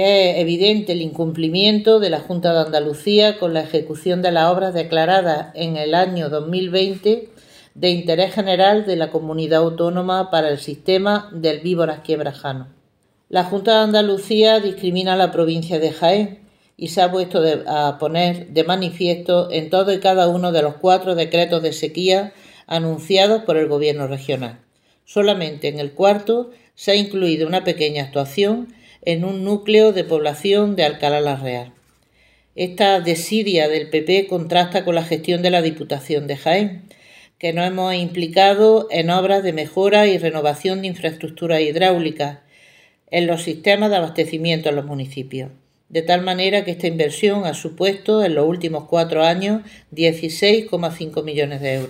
Es evidente el incumplimiento de la Junta de Andalucía con la ejecución de las obras declaradas en el año 2020 de interés general de la comunidad autónoma para el sistema del Víboras Quiebrajano. La Junta de Andalucía discrimina a la provincia de Jaén y se ha puesto a poner de manifiesto en todo y cada uno de los cuatro decretos de sequía anunciados por el Gobierno regional. Solamente en el cuarto se ha incluido una pequeña actuación en un núcleo de población de Alcalá la Real. Esta desidia del PP contrasta con la gestión de la Diputación de Jaén, que nos hemos implicado en obras de mejora y renovación de infraestructuras hidráulicas en los sistemas de abastecimiento en los municipios, de tal manera que esta inversión ha supuesto en los últimos cuatro años 16,5 millones de euros.